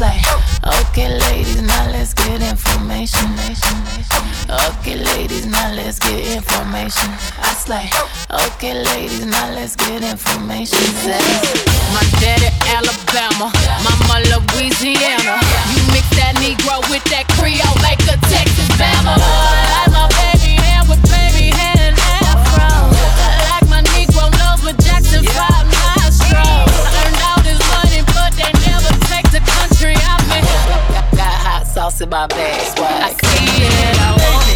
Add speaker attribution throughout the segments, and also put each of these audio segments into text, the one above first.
Speaker 1: like, okay, ladies, now let's get information. Okay, ladies, now let's get information. I was like, okay, ladies, now let's get information.
Speaker 2: My daddy, Alabama, mama, Louisiana. You mix that Negro with that Creole, make a Texas Bama.
Speaker 1: Boy, house in my bag. Swag. I see it, I want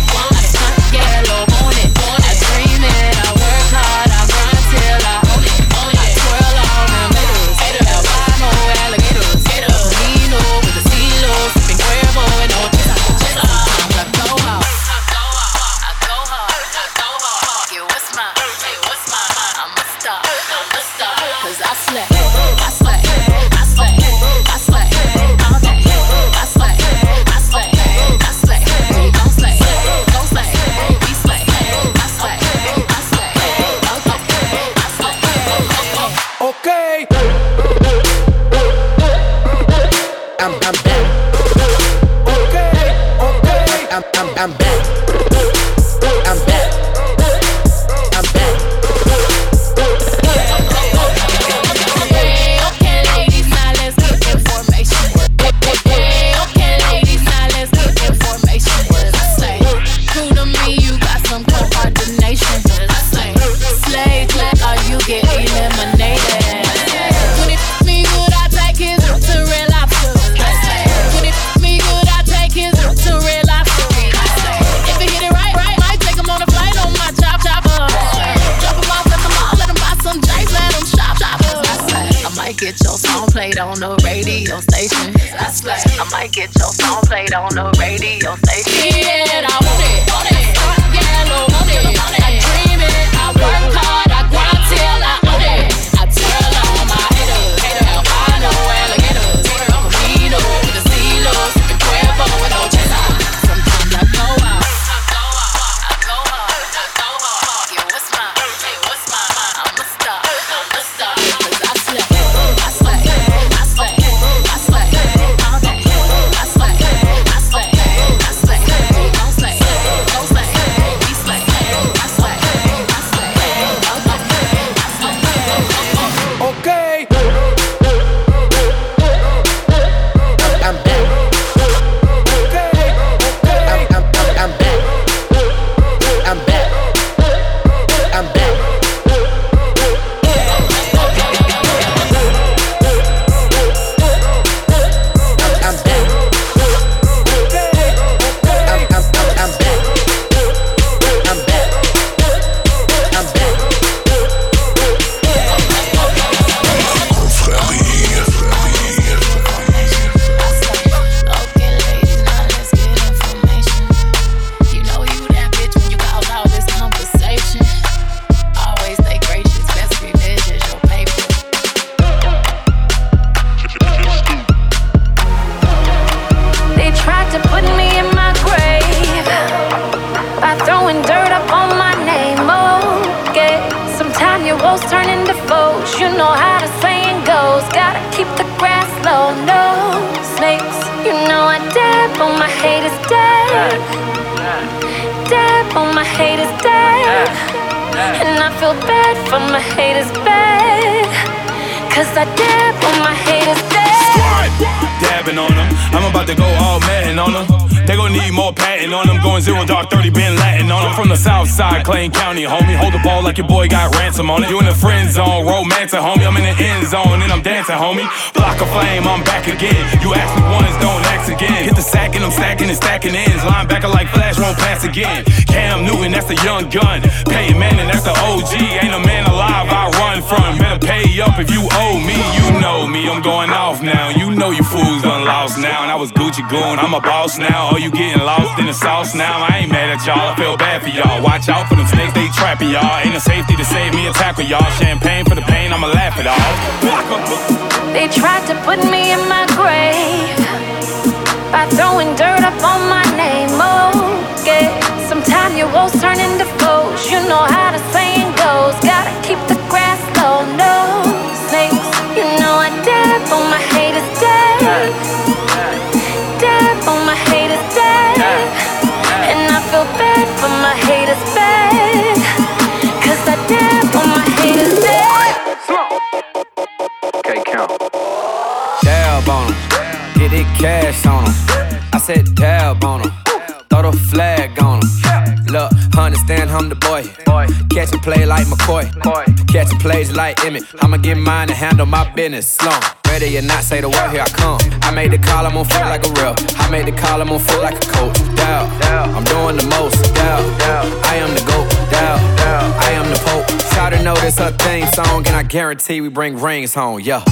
Speaker 1: I'm the
Speaker 3: boy.
Speaker 4: Catch a play like McCoy. Catch a plays like Emmett. I'ma get mine and handle my business slow. Ready or not, say the word, here I come. I made the call, I'm on feel like a real. I made the call, I'm on feel like a coach. Down, I'm doing the most. Down, I am the GOAT. Down, I am the Pope. Shout to know this her theme song, and I guarantee we bring rings home. Yeah.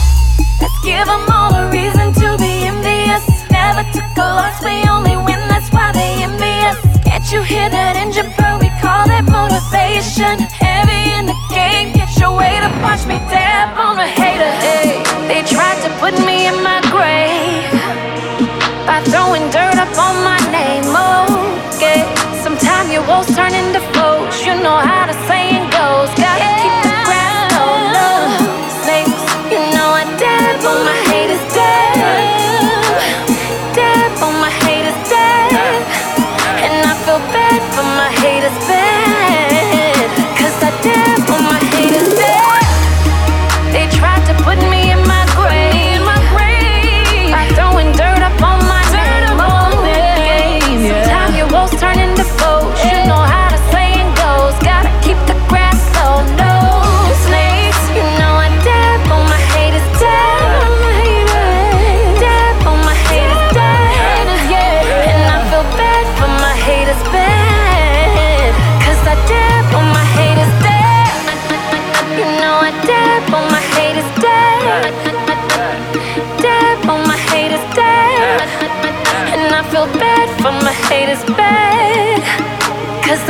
Speaker 5: Let's give them all a reason to be envious. Never took a loss, we only win, that's why they envy us. Can't you hear that engine purr? We call that motivation. Heavy in the game, get your weight up, watch me dab on a hater. Hey, they tried to put me in my grave by throwing dirt up on my name. Oh, yeah. Sometimes your woes turn into foes. You know how the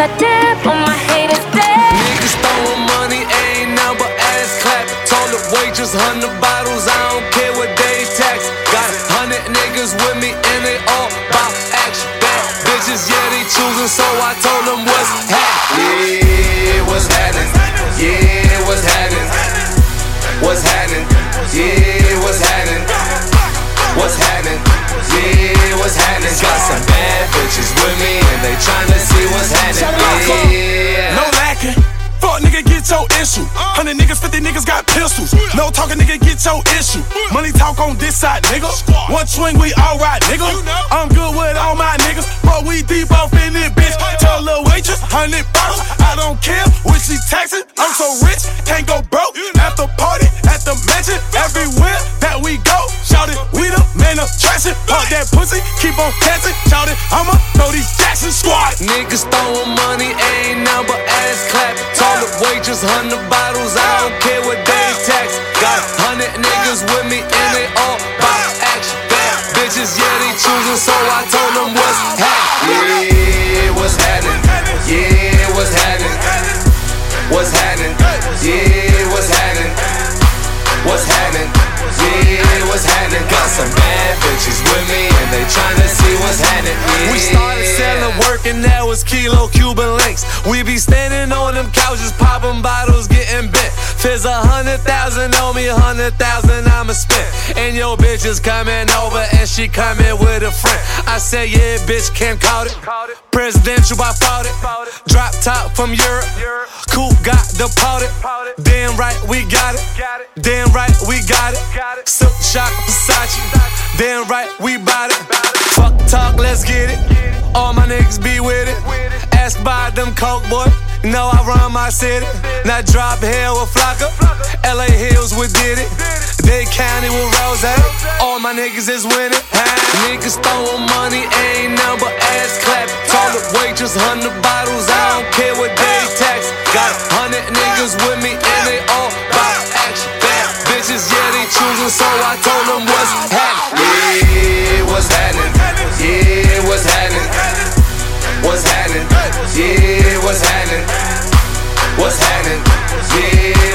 Speaker 5: I dab
Speaker 6: see what's happening. Yeah.
Speaker 3: No lacking. Fuck nigga, get your issue. Hundred niggas, fifty niggas got pistols. No talking, nigga, get your issue. Money talk on this side, nigga. One swing, we alright, nigga. I'm good with all my niggas, but we deep off in this bitch. Tell a little waitress, hundred bottles. I don't care what she taxing. I'm so rich, can't go broke. At the party, at the mansion, everywhere we go. Shout it, we the man of traction. Pop that pussy, keep on catching. Shout it, I'ma throw these Jackson squad.
Speaker 6: Niggas throwing money, ain't but ass clap. The waitress, hundred bottles, I don't care what they tax. Got hundred niggas with me, and they all bout action. Bitches, yeah, they choosing, so I told they tryna see what's happening.
Speaker 7: We started selling that was kilo Cuban links. We be standing on them couches, popping bottles, getting bent. Fizz a hundred thousand on me, a hundred thousand I'ma spend. And your bitch is coming over and she coming with a friend. I say, yeah, bitch, can't call it. Presidential, I fought it. Drop top from Europe. Coop got the deported. Damn right, we got it. Damn right, we got it. Silk shock Versace. Damn right, we bought it. Fuck talk, let
Speaker 8: let's get it. All my niggas be with it. Ask by them coke boy. You know I run my city. Not drop hell with Flocka. LA Hills with did it. Dade County with Rose. All my niggas is winning. Niggas throwing money, ain't nothing but ass clap. Toilet waitress, hundred bottles, I don't care what they tax. Got hundred niggas with me, and they all bitches, yeah, they choosing, so I told them what's happening. Yeah, what's happening? Yeah, what's happening? What's happening? Yeah, what's happening? What's happening?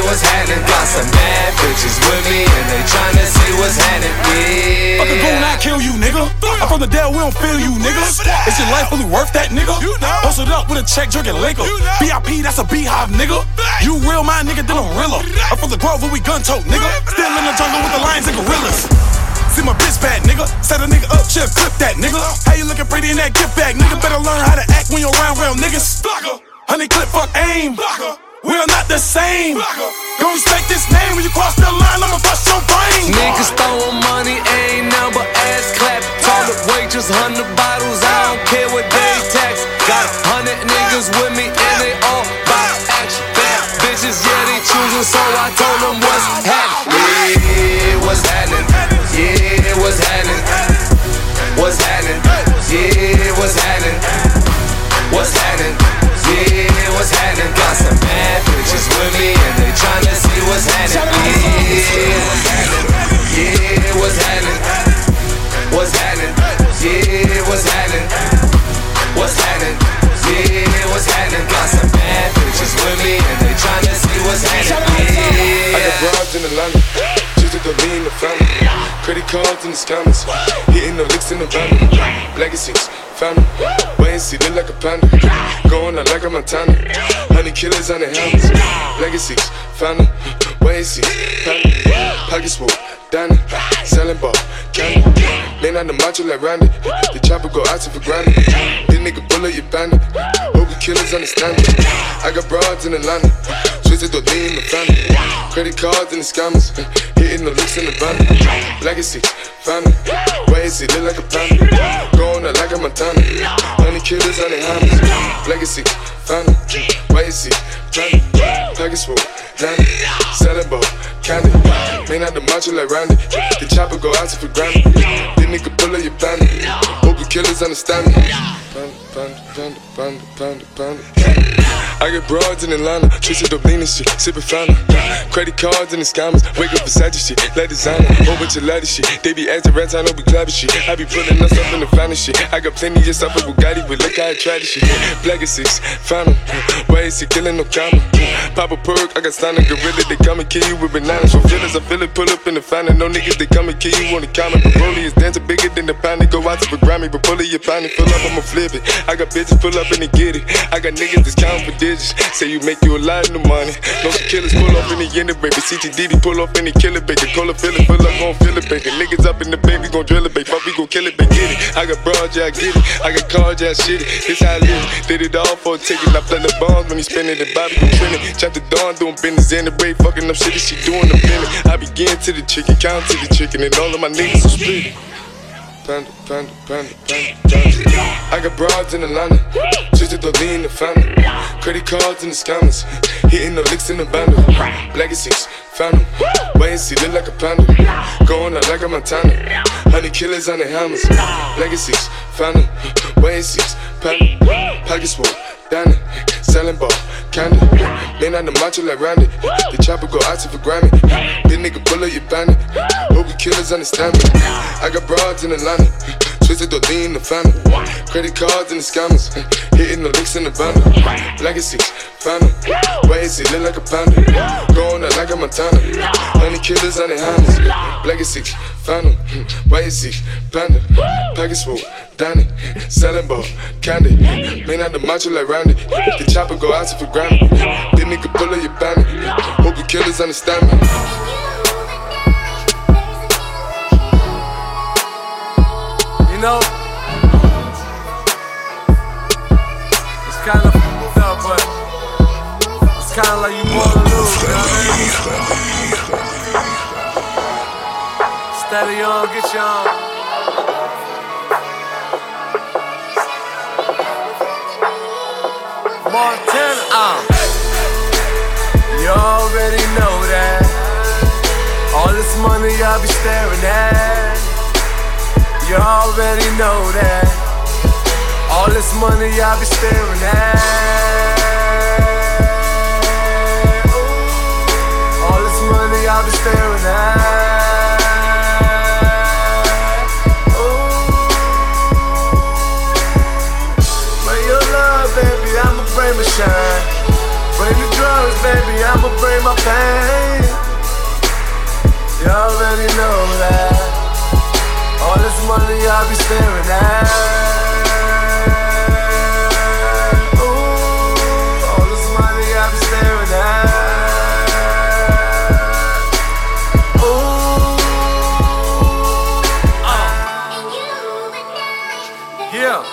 Speaker 8: What's happening? Got some bad bitches with me and they tryna see what's happening. Yeah.
Speaker 3: I could go and I kill you, nigga. I'm from the Dell, we don't feel you, nigga. Is your life really worth that, nigga? Busted up with a check, drinking liquor. VIP, that's a beehive, nigga. You real, my nigga, then I'm realer. I'm from the Grove where we gun tote, nigga. Still in the jungle with the lions and gorillas. See my bitch bad, nigga. Set a nigga up, chill, clip that, nigga. Uh-huh. How you looking pretty in that gift bag, nigga? Better learn how to act when you're around real niggas. Honey clip, fuck aim. We're not the same. Don't respect this name when you cross the line, I'ma bust your brain.
Speaker 8: Niggas throwing money, ain't nothing but ass clap. Toilet waitress, hundred bottles, I don't care what they tax. Got hundred niggas with me and they all buy action. Bad bitches, yeah, they choosing, so I told them what's happening. Yeah, what's happening? Yeah, what's happening? What's happening? Yeah, what's happening? What's happening? Yeah, what's happening? Got some bad bitches with me and they tryna see what's happening.
Speaker 9: I got
Speaker 8: Yeah.
Speaker 9: broads in Atlanta, just to lean the family. Credit cards in the scammers, hitting the licks in the van. Legacies, family, wait and see, look like a panda. Going out like a Montana, honey killers on the helmets. Legacies, family, wait and see, family. Pockets full, Danny, selling ball, candy. Man on the macho like Randy, the chopper go out for granted. This nigga bullet, you bandit. Hope the killers understand it. I got broads in Atlanta, twisted the lean in the family. Credit cards and the scammers, hitting the licks in the van. Legacy, family, wait and see, look like a panda. Going out like a Montana, honey killers on the hammers. Legacy, family, wait and see, family. Pockets full, Danny, selling ball, candy. Man out the macho like Randy, the chopper go to for granted. This nigga pull up your bandit. Hope the killers understand me. Panda, panda, panda, panda, panda. I get broads in Atlanta, twisted up lean and shit, sippin' fountain. Credit cards and the scammers, wake up beside shit, like designer, whole bunch of ladder shit. They be acting rats, I know we clapping shit. I be pulling us up in the finest shit. I got plenty of stuff with Bugatti, but look how I try this shit. Black is six, fountain, why is he killing no comma? Pop a perk, I got signed a gorilla, they come and kill you with bananas. For feelings, I feel it, pull up in the fountain. No niggas, they come and kill you on the counter. But Broly is dancing bigger than the pound, they go out to the Grammy. But pull it, your pound, fill up, I'ma flip it. I got bitches pull up and they get it. I got niggas that's counting for digits. Say you make you a lot of money. No killers pull off in the end baby. CTDD pull off in the killer baby. Call it, fill it, fill up, gon' fill it, baby. Niggas up in the baby, gon' drill it, baby. Fuck, we gon' kill it, baby. Get it. I got broad, yeah, I get it. I got cards, yeah, shit it. This how I live. Did it all for a ticket. I play the bombs when he spinning the Bobby gon' trend it. Chop the dawn, doing business in the break. Fucking up shit, she doing the minute. I begin to the chicken, count to the chicken, and all of my niggas are split. Panda, panda, panda, panda, panda. I got broads in Atlanta, just to lean the family. Credit cards and the scammers, hitting the licks in the bundle. Legacies, them, wait and see, look like a panda. Going out like a Montana, honey killers on the hammers. Legacies, them, wait and see, panda. Pockets full, Danny, selling ball, candy. Man on the macho like Randy, the chopper go out to for Grammy. This nigga pull up your bandit, hope you killers understand me. I got broads in Atlanta, twisted the lean in the family. Credit cards and the scammers, hitting the licks in the bundle. Legacy, family, and see, look like a panda. Going out like a Montana, honey killers on the hammers. Legacy, family, wait and see, panda. Package full, Danny, selling ball, candy. Man out the macho like Randy, the chopper go out for Grammy. This nigga pull up your bandit, hope you killers understand me.
Speaker 8: know. It's kinda fucked up, but it's kinda like you wanna lose, you know what I mean? Steady on, get you on. Montana. Uh. You already know that. All this money I be staring at. You already know that. All this money I be staring at. All this money I be staring at. Bring your love, baby, I'ma bring my shine. Bring the drugs, baby, I'ma bring my pain. You already know that. All this money I be staring at. Ooh, all this money I be staring at. Ooh, uh. Yeah.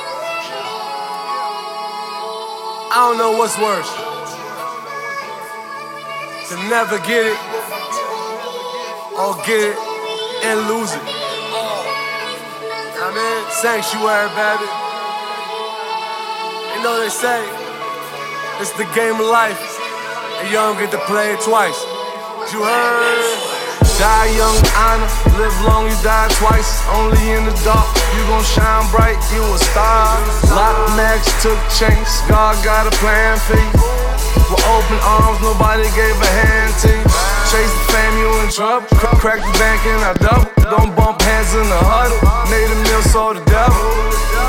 Speaker 8: I don't know what's worse. To never get it, or get it and lose it. I mean, sanctuary, baby. You know they say, it's the game of life, and you don't get to play it twice. You heard? Die young, honor. Live long, you die twice. Only in the dark, you gon' shine bright. You a star. Lock max took chains. God got a plan for you. With open arms, nobody gave a hand to you. Chase the fam, you in trouble. Crack the bank and I double. Don't bump hands in the huddle. Made a meal, so the devil.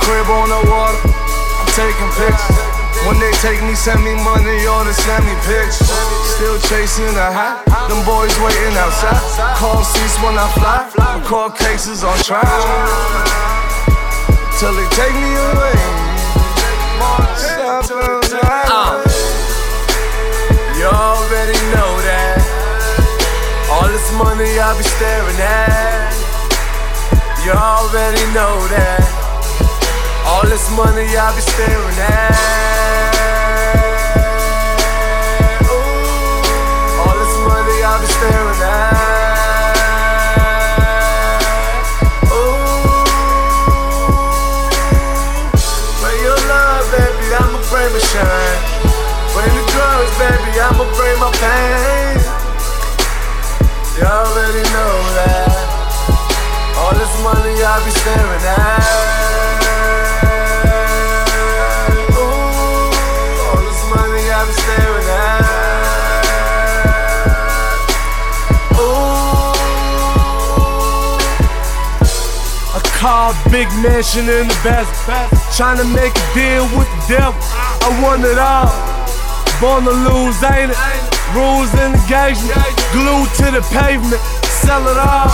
Speaker 8: Crib on the water. I'm taking pictures. When they take me, send me money or they send me pictures. Still chasing the high. Them boys waiting outside. Call seats when I fly. Record cases on trial. Till they take me away. Uh. All this money I be staring at. You already know that. All this money I be staring at. Ooh, all this money I be staring at. Ooh, bring your love, baby, I'ma bring my shine. Bring the drugs, baby, I'ma bring my pain. You already know that. All this money I be staring at. Ooh, all this money I be staring at. Ooh, a car, big mansion in the best. Trying to make a deal with the devil. I want it all. Born to lose, ain't it? Rules and engagement, glued to the pavement, sell it all.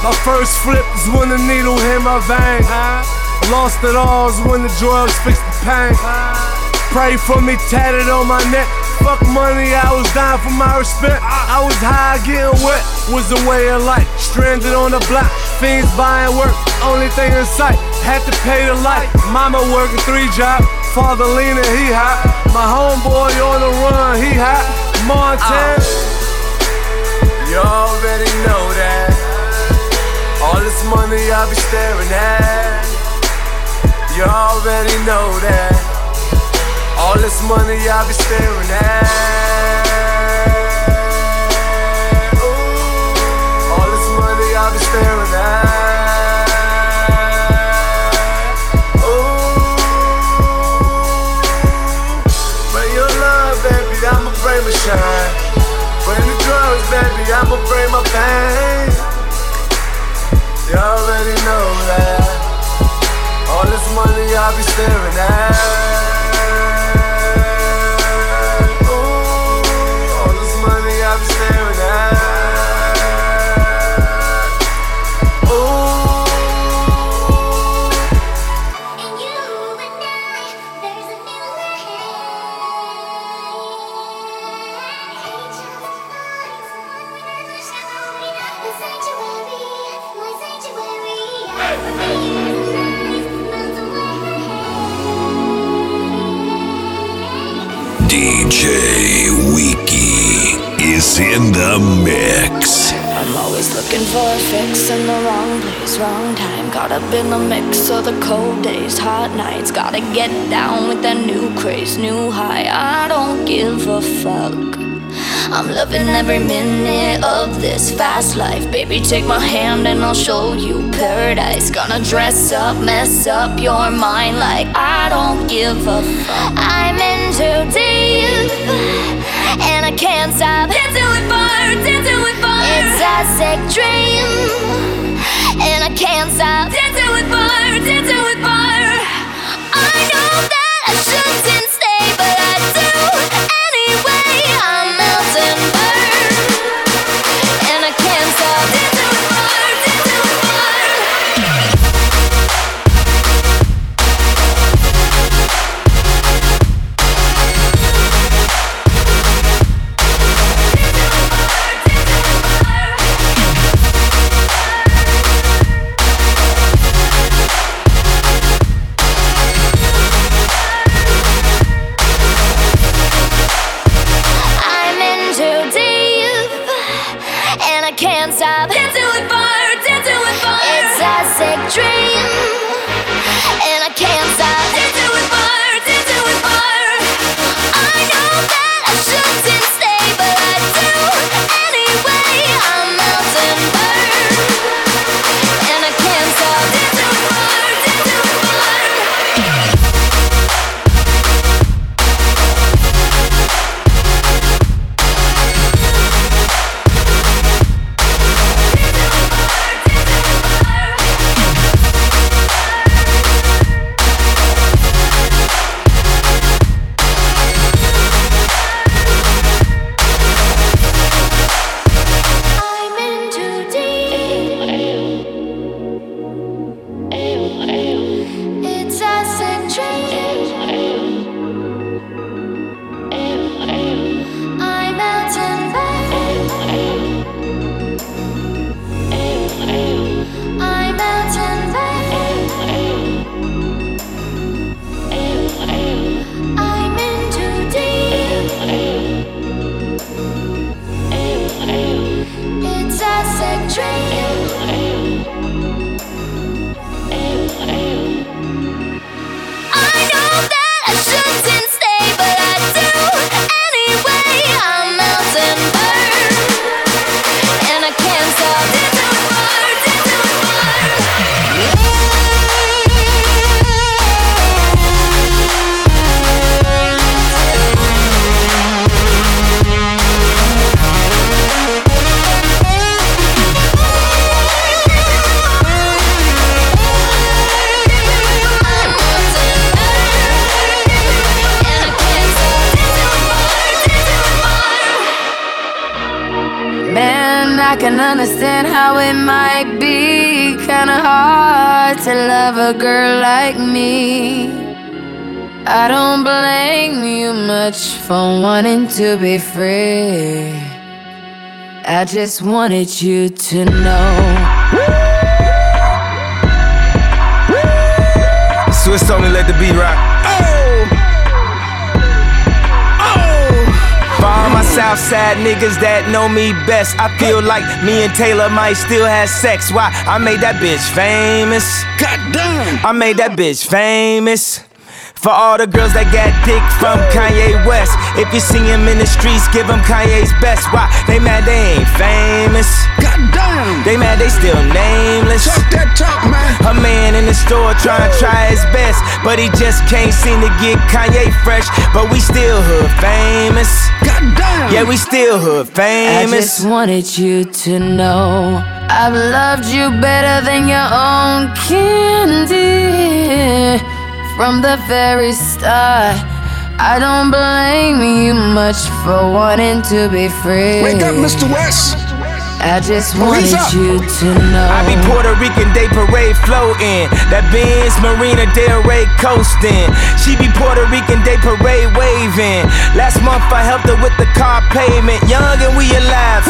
Speaker 8: My first flip is when the needle hit my vein. Lost it all is when the drugs fixed the pain. Pray for me, tatted on my neck. Fuck money, I was dying for my respect. I was high, getting wet, was the way of life. Stranded on the block, fiends buying work, only thing in sight. Had to pay the light. Mama working three jobs, father leaning, he hot. My homeboy on the run, he hot. Montana. Ah. You already know that. All this money I be staring at. You already know that. All this money I be staring at. Ooh, all this money I be staring at. I'ma my pain. You already know that. All this money I be staring at.
Speaker 10: Looking for a fix in the wrong place, wrong time. Caught up in the mix of the cold days, hot nights. Gotta get down with that new craze, new high. I don't give a fuck. I'm loving every minute of this fast life. Baby, take my hand and I'll show you paradise. Gonna dress up, mess up your mind like I don't give a fuck. I'm in too deep and I can't stop dancing with fire, dancing with fire. It's a sick dream and I can't stop dancing with fire, dancing with fire. I know that I shouldn't stay, but I do
Speaker 2: understand how it might be kinda hard to love a girl like me. I don't blame you much for wanting to be free. I just wanted you to know.
Speaker 11: Swiss me let the beat rock. Southside niggas that know me best, I feel like me and Taylor might still have sex. Why? I made that bitch famous. Goddamn! I made that bitch famous. For all the girls that got dick from Kanye West. If you see him in the streets, give him Kanye's best. Why? They mad they ain't famous. Goddamn! They mad they still nameless. Talk that talk, man. A man in the store trying to try his best, but he just can't seem to get Kanye fresh. But we still hood famous. Goddamn! Yeah, we still hood famous.
Speaker 2: I
Speaker 11: famous.
Speaker 2: just wanted you to know I've loved you better than your own candy from the very start. I don't blame you much for wanting to be free.
Speaker 11: Wake up, Mr. West.
Speaker 2: I just
Speaker 11: Police
Speaker 2: wanted
Speaker 11: up.
Speaker 2: you to know.
Speaker 11: I be Puerto Rican Day Parade floating. That Benz Marina Del Rey coasting. She be Puerto Rican Day Parade waving. Last month I helped her with the car payment. Young and we alive.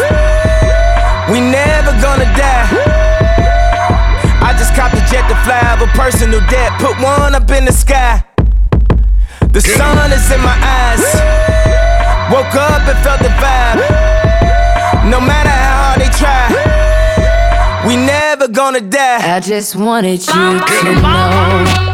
Speaker 11: We never gonna die. I just copped a jet to fly of a personal debt. Put one up in the sky. The sun is in my eyes. Woke up and felt the vibe. No matter how hard they try,
Speaker 12: we never gonna die. I
Speaker 13: just wanted you to know.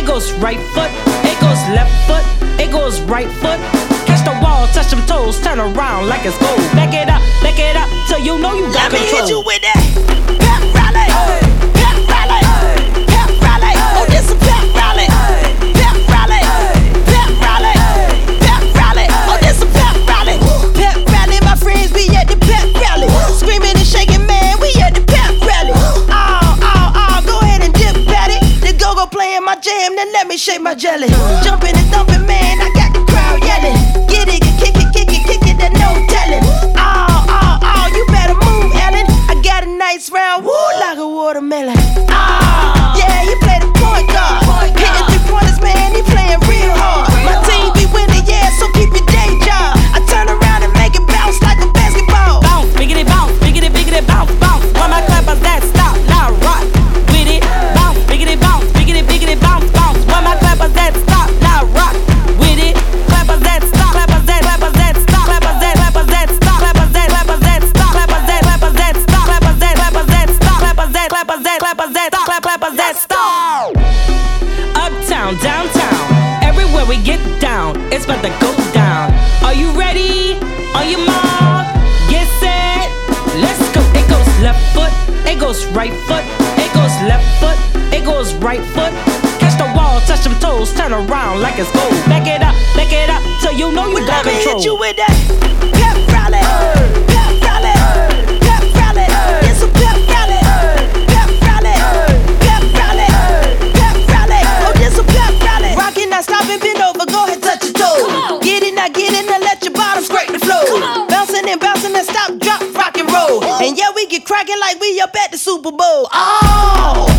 Speaker 14: It goes right foot, it goes left foot, it goes right foot. Catch the wall, touch them toes, turn around like it's gold. Back it up, back it up, till you know you got
Speaker 15: Let
Speaker 14: control.
Speaker 15: Let me hit you with that. Rally. Hey. let me shake my jelly. Jumping and thumping, man.
Speaker 14: goes right foot. Catch the wall, touch them toes, turn around like it's gold. Back it up, back it up, till you know you got control.
Speaker 15: hit you with that pep rally, pep rally, pep rally. It's a pep rally. Pep rally, pep rally, pep rally. Oh, a pep rally. Rockin', not stopping, bend over, go ahead, touch your toe. Get it, not get it, now let your bottom scrape the floor. Bouncing and bouncing and stop, drop, rock and roll. And yeah, we get crackin' like we up at the Super Bowl. Oh.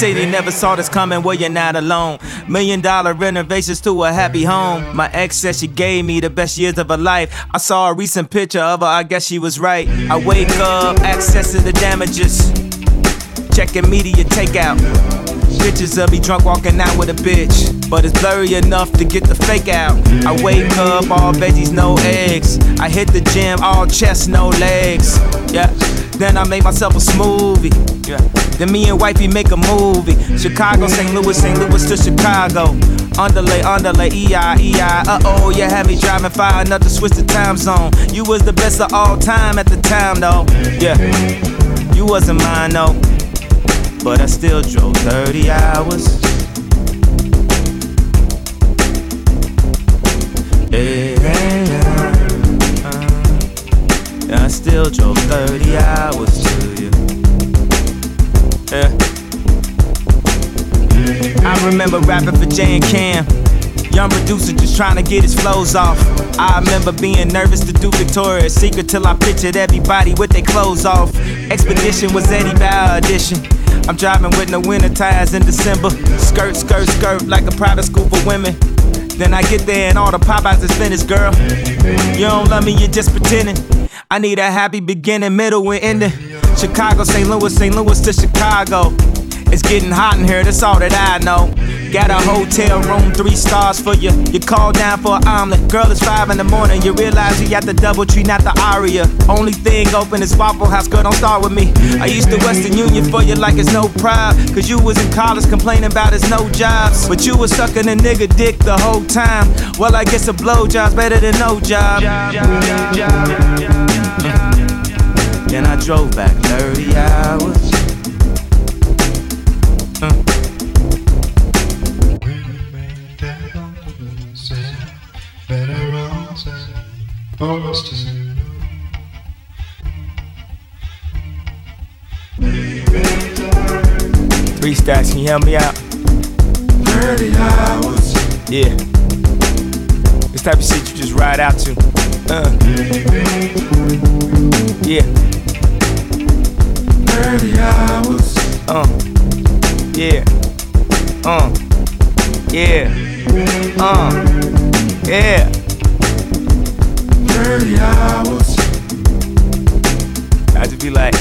Speaker 11: They never saw this coming, well, you're not alone. Million dollar renovations to a happy home. My ex said she gave me the best years of her life. I saw a recent picture of her, I guess she was right. I wake up, accessing the damages. Checking media takeout. Pictures of me drunk walking out with a bitch. But it's blurry enough to get the fake out. I wake up, all veggies, no eggs. I hit the gym, all chest, no legs. Yeah. Then I make myself a smoothie. Yeah. Then me and wifey make a movie. Chicago, St. Louis, St. Louis to Chicago. Underlay, underlay, EI, EI. Uh oh, you had me driving far enough to switch the time zone. You was the best of all time at the time, though. Yeah. You wasn't mine, though. But I still drove 30 hours. Yeah, uh, I still drove 30 hours to you. Yeah. I remember rapping for Jay and Cam. Young producer just trying to get his flows off. I remember being nervous to do Victoria's Secret till I pictured everybody with their clothes off. Expedition was Eddie Bauer edition. I'm driving with no winter tires in December. Skirt, skirt, skirt like a private school for women. Then I get there and all the Popeyes is finished, girl. You don't love me, you're just pretending. I need a happy beginning, middle, and ending. Chicago, St. Louis, St. Louis to Chicago. It's getting hot in here, that's all that I know. Got a hotel room, three stars for you. You call down for an omelet. Girl, it's five in the morning. You realize you got the DoubleTree, not the aria. Only thing open is Waffle House, girl, don't start with me. I used to Western Union for you like it's no pride. Cause you was in college complaining about it's no jobs. But you was sucking a nigga dick the whole time. Well, I guess a blowjob's better than no job. Then I drove back 30 hours. Three stacks, can you help me out?
Speaker 12: 30 hours.
Speaker 11: Yeah. This type of shit you just ride out to. Uh. Yeah.
Speaker 12: 30 hours.
Speaker 11: Uh. Yeah. Uh. Yeah. Uh. Yeah.
Speaker 12: 30 hours.
Speaker 11: I just be like,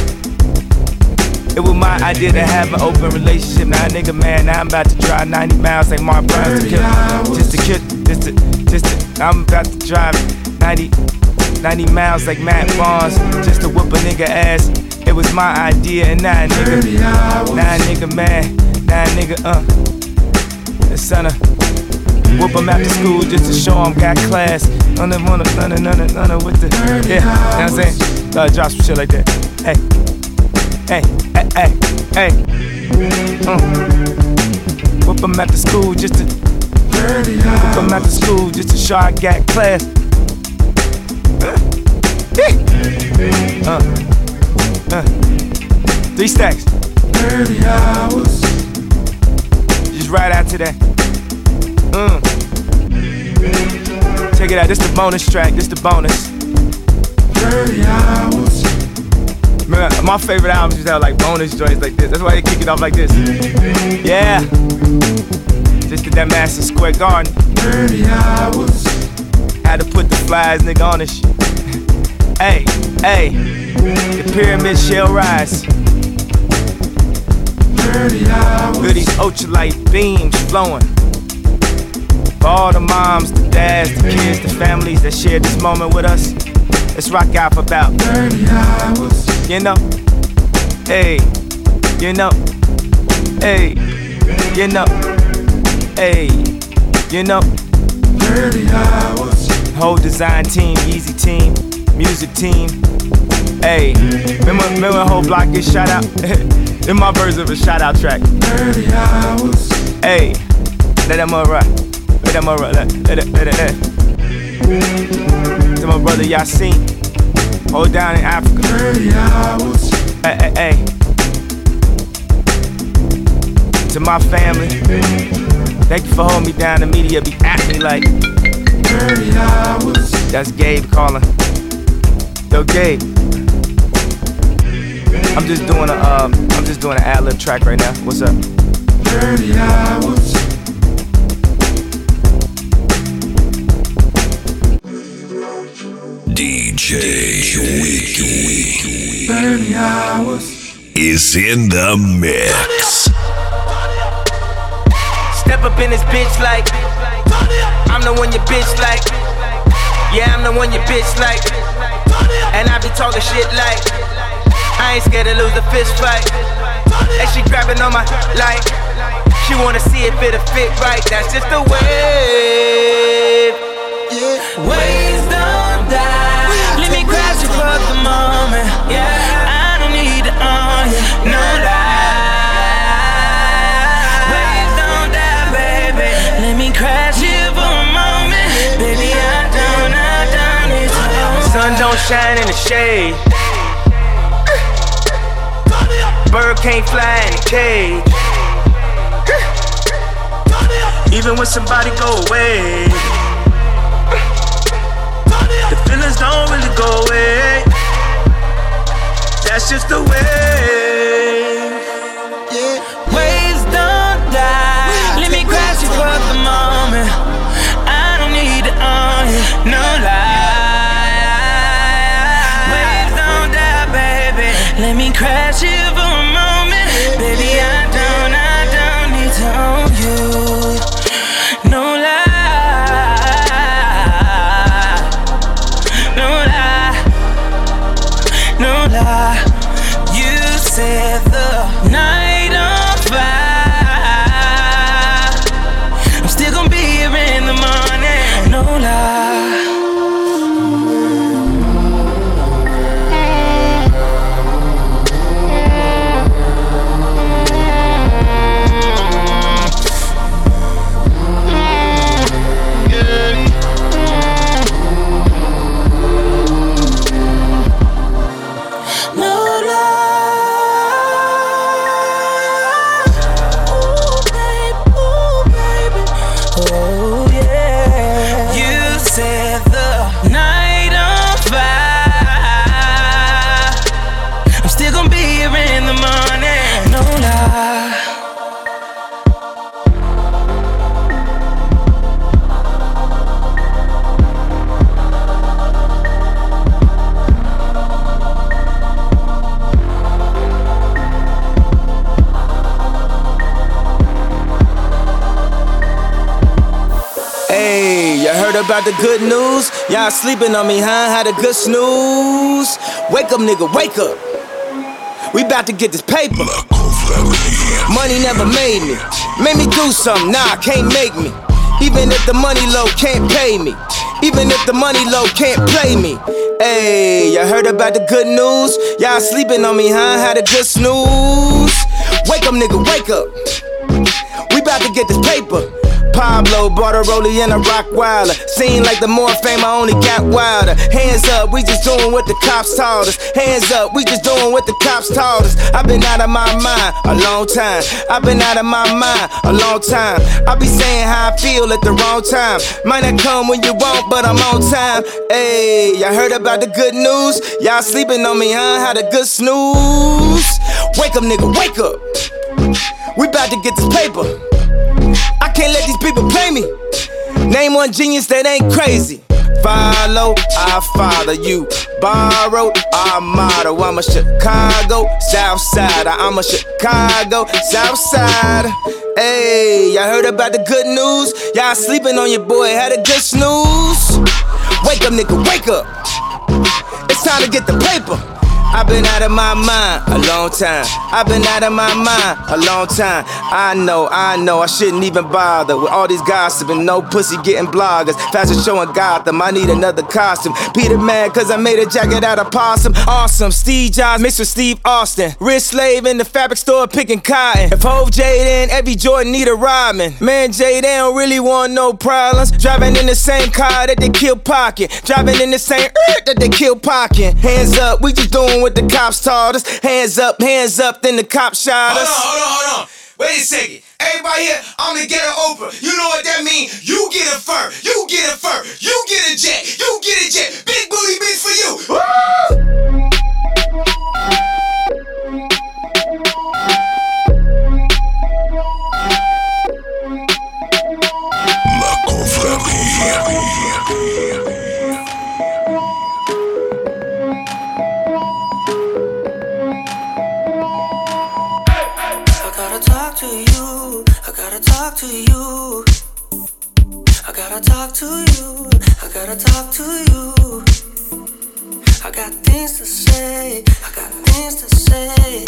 Speaker 11: it was my idea to have an open relationship. Now, nigga, man, now I'm about to drive 90 miles like Matt Barnes to kill, just to kill, just to, just to. I'm about to drive 90, 90 miles like Matt Barnes just to whoop a nigga ass. It was my idea, and now, nigga, now, nigga, man, now, nigga, uh, the son of. Whoop him after school just to show him got class. None of, of, none of, none of, none of with the, yeah, you know what I'm saying? Uh, drop some shit like that. Hey, hey, hey, hey, hey. Uh. Whoop after school just to, whoop him after school just to show I got class. Uh. Uh. Uh. Three stacks.
Speaker 12: 30 hours.
Speaker 11: Just right after that. Mm. Check it out, this the bonus track, this the bonus.
Speaker 12: 30 hours.
Speaker 11: Remember, my favorite albums to have like bonus joints like this. That's why they kick it off like this. Yeah. Just did that Madison Square Garden.
Speaker 12: 30 hours.
Speaker 11: Had to put the flies nigga on this shit. hey, hey. The pyramid shall rise.
Speaker 12: 30 hours.
Speaker 11: Feel these ultralight beams flowing. For all the moms, the dads, the kids, the families that share this moment with us, let's rock out for about
Speaker 12: 30 hours.
Speaker 11: You know, hey, you know, hey, you know, hey, you know, Early hours. Whole design team, Yeezy team, music team. Hey, remember, remember whole block get shout out? In my version of a shout out track. Early hours. Hey, let that mother rock. Let, let, let. To my brother Yasiin. Hold down in Africa. Early hours. Hey, hey, hey. To my family. Thank you for holding me down. The media be acting like. Early hours. That's Gabe calling. Yo, Gabe. I'm just doing a, um, I'm just doing an ad lib track right now. What's up? 30 hours.
Speaker 16: DJ Wiki
Speaker 11: 30 hours.
Speaker 16: is in the mix.
Speaker 11: Step up in this bitch like I'm the one your bitch like. Yeah, I'm the one your bitch like. And I be talking shit like I ain't scared to lose the fist fight. And she grabbing on my like She wanna see if it'll fit right. That's just the way Shine in the shade Bird can't fly in a cage Even when somebody go away The feelings don't really go away. That's just the way. About the good news? Y'all sleeping on me, huh? Had a good snooze. Wake up, nigga, wake up. We about to get this paper. Money never made me. Made me do something, nah, can't make me. Even if the money low, can't pay me. Even if the money low, can't play me. Hey, y'all heard about the good news? Y'all sleeping on me, huh? Had a good snooze. Wake up, nigga, wake up. We about to get this paper. Pablo bought a rollie and a rock wilder. Seem like the more fame, I only got wilder. Hands up, we just doing what the cops taught us. Hands up, we just doing what the cops taught us. I've been out of my mind a long time. I've been out of my mind a long time. I be saying how I feel at the wrong time. Might not come when you want, but I'm on time. Hey, y'all heard about the good news? Y'all sleeping on me, huh? Had a good snooze. Wake up, nigga, wake up. We about to get this paper. I can't let these people play me. Name one genius that ain't crazy. Follow, I follow you. Borrow, our motto. I'm a Chicago South Side. I'm a Chicago South Side. Hey, y'all heard about the good news? Y'all sleeping on your boy, had a good snooze. Wake up, nigga, wake up. It's time to get the paper. I've been out of my mind a long time. I've been out of my mind a long time. I know, I know, I shouldn't even bother with all these gossiping. No pussy getting bloggers. Fashion showing Gotham. I need another costume. PETA Man, cause I made a jacket out of possum. Awesome. Steve Jobs, Mr. Steve Austin. Wrist slave in the fabric store picking cotton. If Hove Jade in, every Jordan need a rhyming. Man, Jay, they don't really want no problems. Driving in the same car that they kill pocket. Driving in the same earth that they kill pocket. Hands up, we just doing what the cops taught us. Hands up, hands up, then the cops shot us.
Speaker 17: Hold on, hold on, hold on. Wait a second. Everybody here, I'm the ghetto Oprah. You know what that means? You get a fur, you get a fur, you get a jet, you get a jet. Big booty bitch for you. Woo!
Speaker 18: I to you. I gotta talk to you. I gotta talk to you. I gotta talk to you. I got things to say. I got things to say.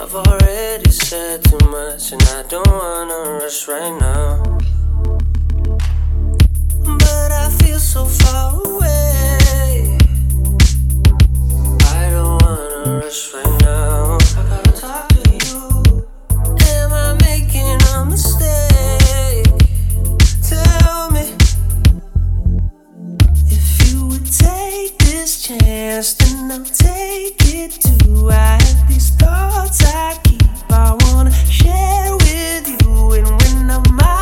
Speaker 18: I've already said too much and I don't wanna rush right now. But I feel so far away. I don't wanna rush right now. This chance, then I'll take it too. I have these thoughts I keep, I wanna share with you. And when I'm out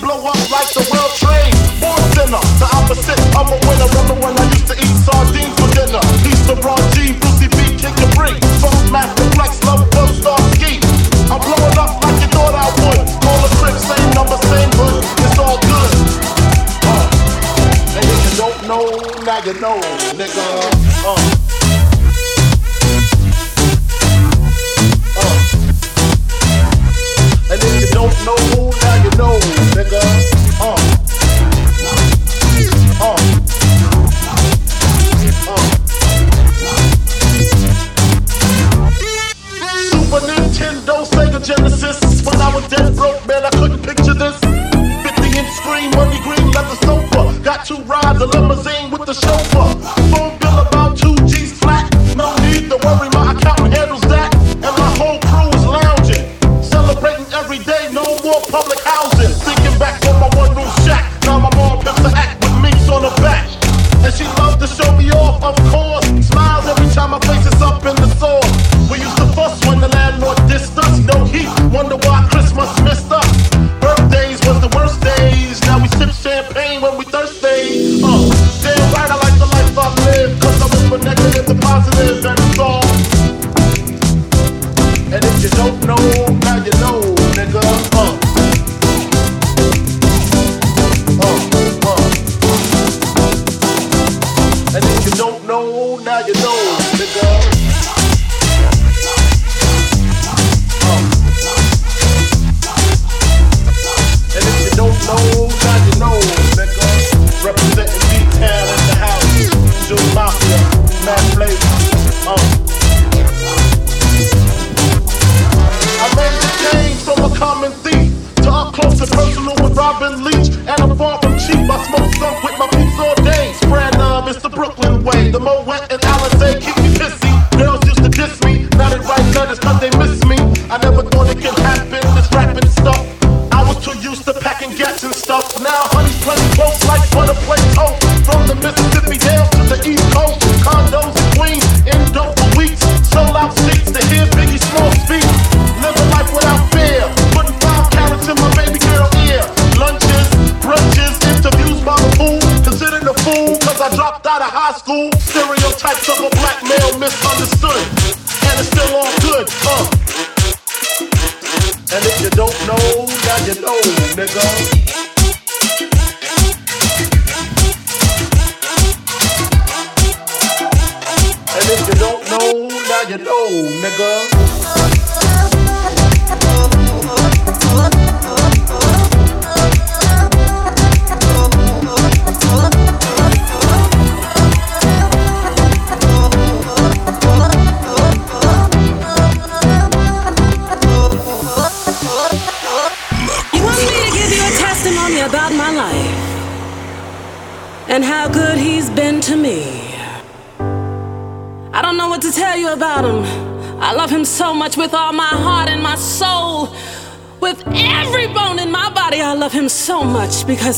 Speaker 19: blow up like the wind. unleash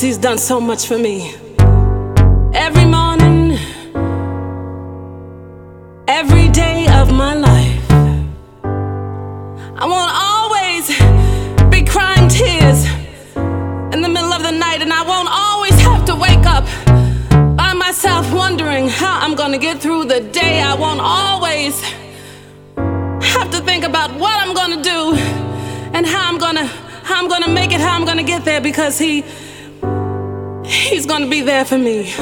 Speaker 19: Cause
Speaker 14: he's done so much for me. Every morning, every day of my life, I won't always be crying tears in the middle of the night, and I won't always have to wake up by myself wondering how I'm gonna get through the day. I won't always have to think about what I'm gonna do and how I'm gonna how I'm gonna make it, how I'm gonna get there because he He's gonna be there for me.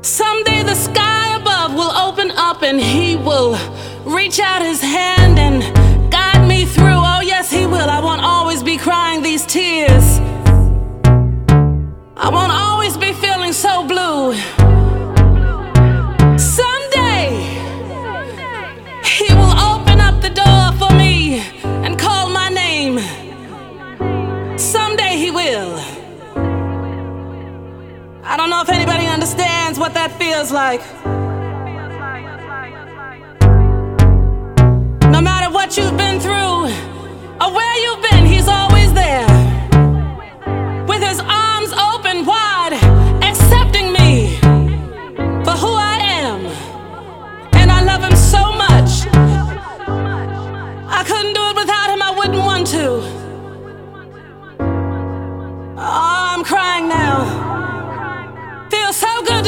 Speaker 14: Someday the sky above will open up and he will reach out his hand and guide me through. Oh, yes, he will. I won't always be crying these tears. I won't always be feeling so blue. So I don't know if anybody understands what that feels like. No matter what you've been through or where you've been, he's always there.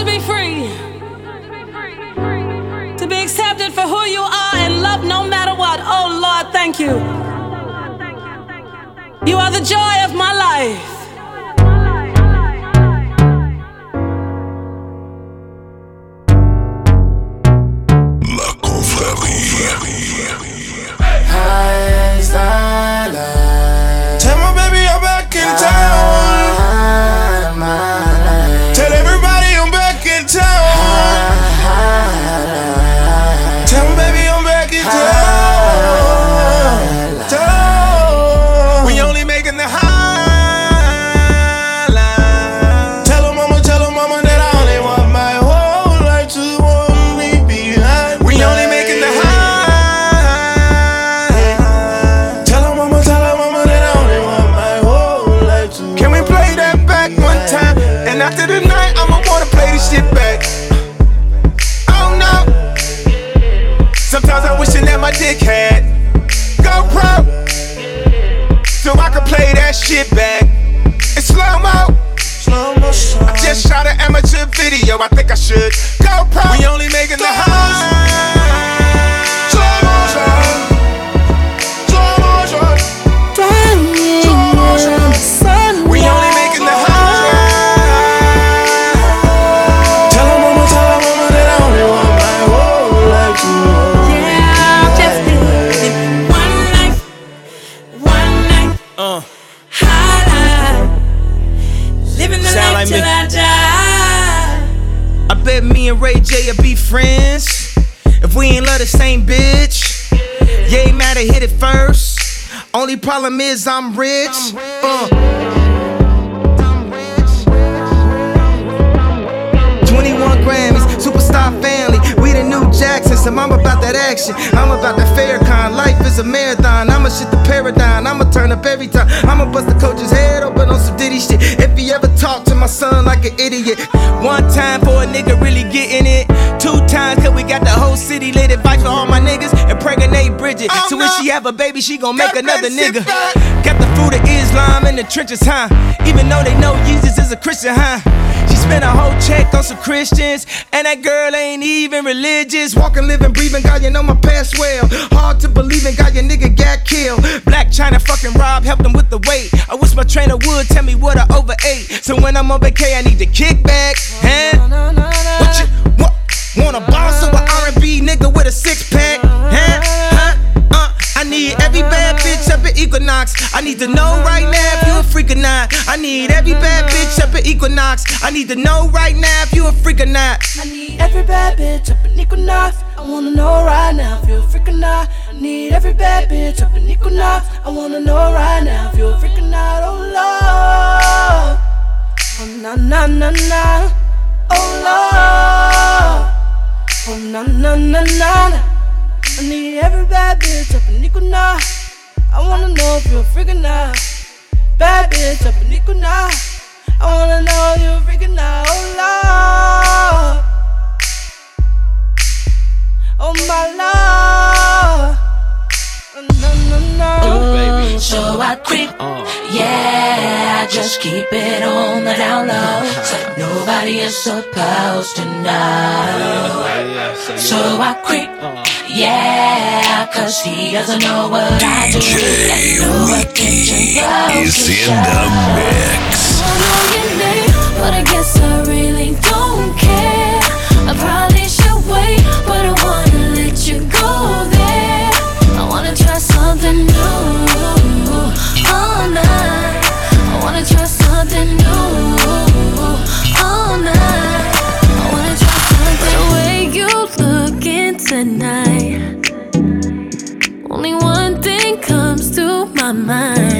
Speaker 14: Be free. To be accepted for who you are and loved no matter what. Oh Lord, thank you. You are the joy of my life.
Speaker 17: Only
Speaker 11: problem is I'm rich. Uh. 21 Grammys, superstar family. We the new Jacksons, I'm about that action. I'm about that fair kind. Life is a marathon. I'ma shit the paradigm. I'ma turn up every time. I'ma bust the coach's head open on some ditty shit. If he ever talk to my son like an idiot. One time for a nigga really getting it. Two times cause we got the whole city lit. Advice for all my niggas and pregnant Bridget. so when she have a baby, she gon' make another nigga. Got the food of Islam in the trenches, huh? Even though they know Jesus is a Christian, huh? Spent a whole check on some Christians, and that girl ain't even religious. Walking, living, breathing, God, you know my past well. Hard to believe in, God, your nigga got killed. Blac Chyna fucking Rob helped him with the weight. I wish my trainer would tell me what I overate. So when I'm on vacay, I need to kick back. Huh? What you? Want a boss or a R&B nigga with a six pack? Equinox. I need to know right now if you a freak or not. I need every bad bitch up at Equinox. I need to know right now if you a freak or not.
Speaker 14: I need every bad bitch up in Equinox. I wanna know right now if you're a freak or not. I need every bad bitch up in Equinox. I wanna know right now if you're a freak or not. Oh Lord, oh na na na na. Oh Lord, oh na na na. na. I need every bad bitch up in Equinox. I wanna know if you're a freak or. Bad bitch up in Equinox. I wanna know if you're a freak or. Oh Lord. Oh my lord. No, no, no.
Speaker 5: So I creep, yeah, I just keep it on the down low. So nobody is supposed to know. So I creep, yeah, cause he doesn't know what I do.
Speaker 16: DJ Wiki is in the mix.
Speaker 1: But I guess I really don't care. I probably something new all night. I wanna try something new all night. I wanna try something. The way you looking tonight. Only one thing comes to my mind.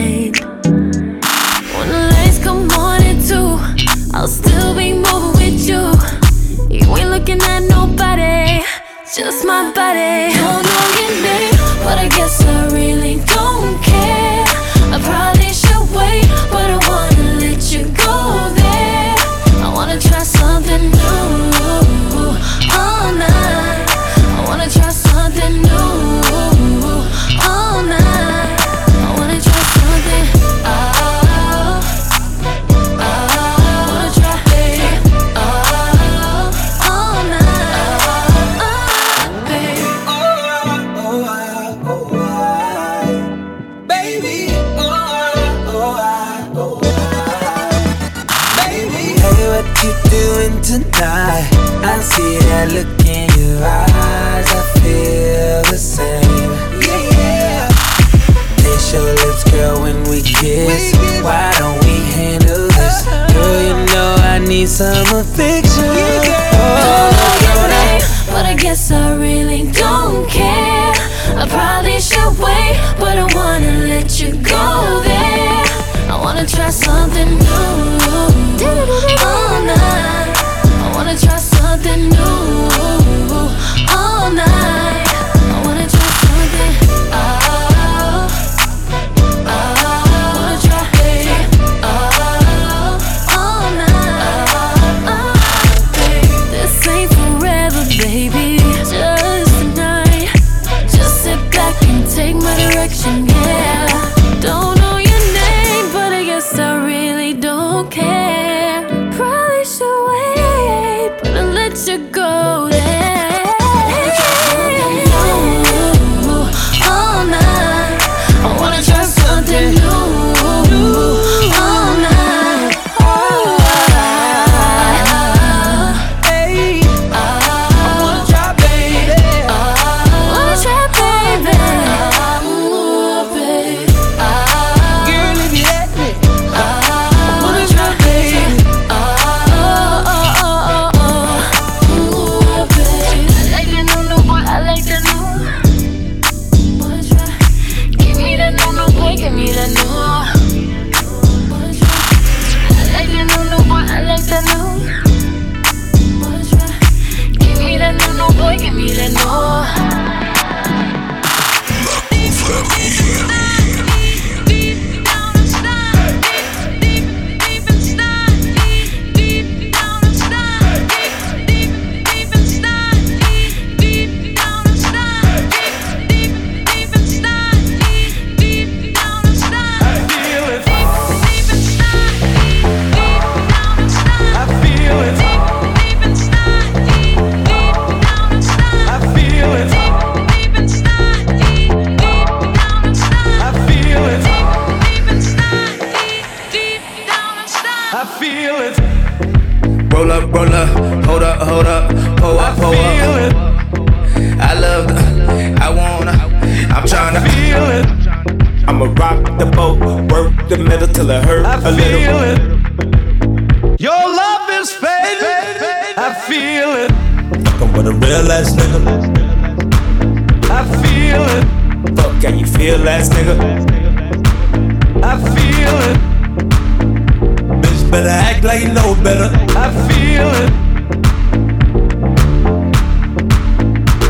Speaker 20: act like you know better.
Speaker 7: I feel it.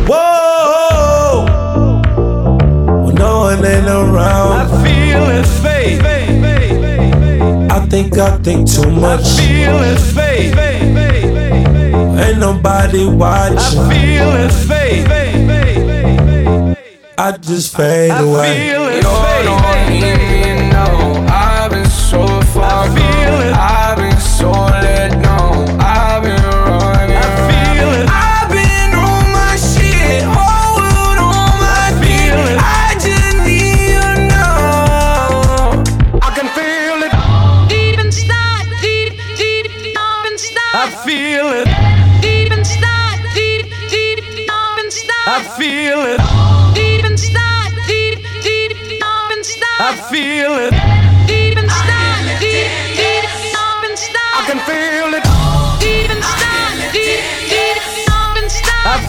Speaker 20: Whoa. When no one ain't around.
Speaker 7: I feel it, faith.
Speaker 20: I think I think too much.
Speaker 7: I feel it, faith.
Speaker 20: Ain't nobody watching. I
Speaker 7: feel it,
Speaker 21: faith.
Speaker 7: I
Speaker 21: just
Speaker 7: fade away. I feel it, faith.